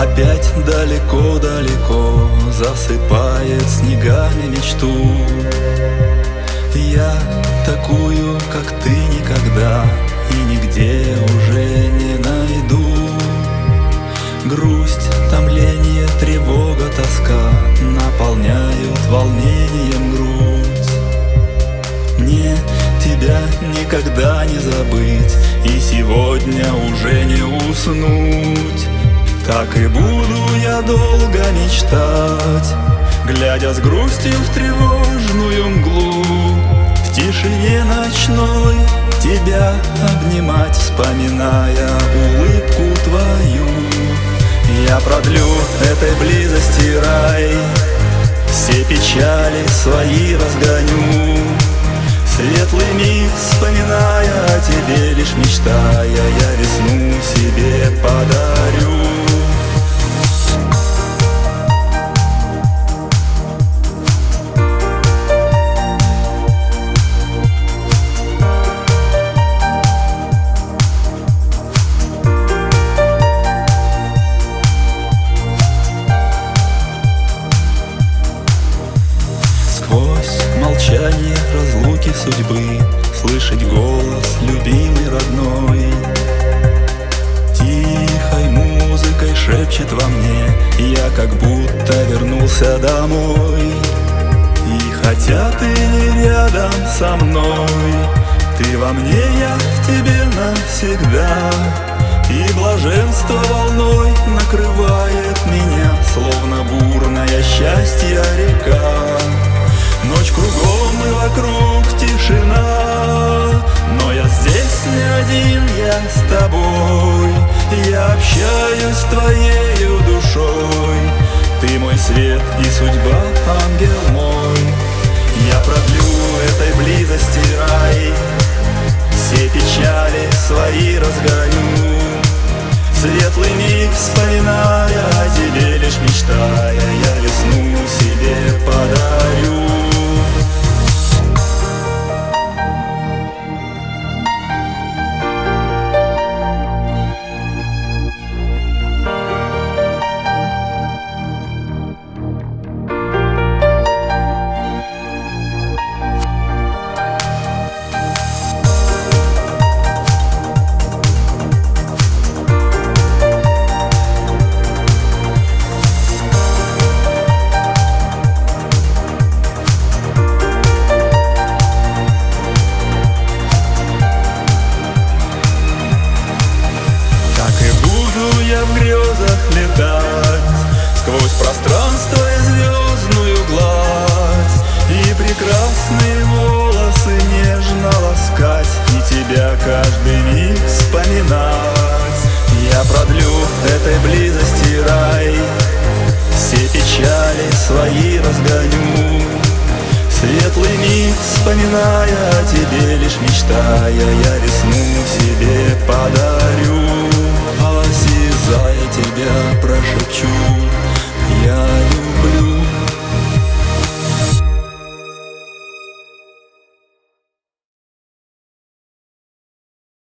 Опять далеко-далеко Засыпает снегами мечту. Я такую, как ты, никогда И нигде уже не найду. Грусть, томление, тревога, тоска Наполняют волнением грудь. Мне тебя никогда не забыть И сегодня уже не уснуть Так и буду я долго мечтать Глядя с грустью в тревожную мглу. В тишине ночной тебя обнимать Вспоминая улыбку твою. Я продлю этой близости рай Все печали свои разгоню. Светлый миг, вспоминая о тебе Лишь мечтая, я весну себе подарю судьбы Слышать голос любимый родной. Тихой музыкой шепчет во мне Я как будто вернулся домой. И хотя ты не рядом со мной Ты во мне, я в тебе навсегда. И блаженство волной накрывает меня Словно бурное счастье река. Ночь кругом и вокруг с твоею душой. Ты мой свет и судьба, ангел мой миг вспоминать. Я продлю этой близости рай. Все печали свои разгоню. Светлый миг, вспоминая о тебе Лишь мечтая, я весну себе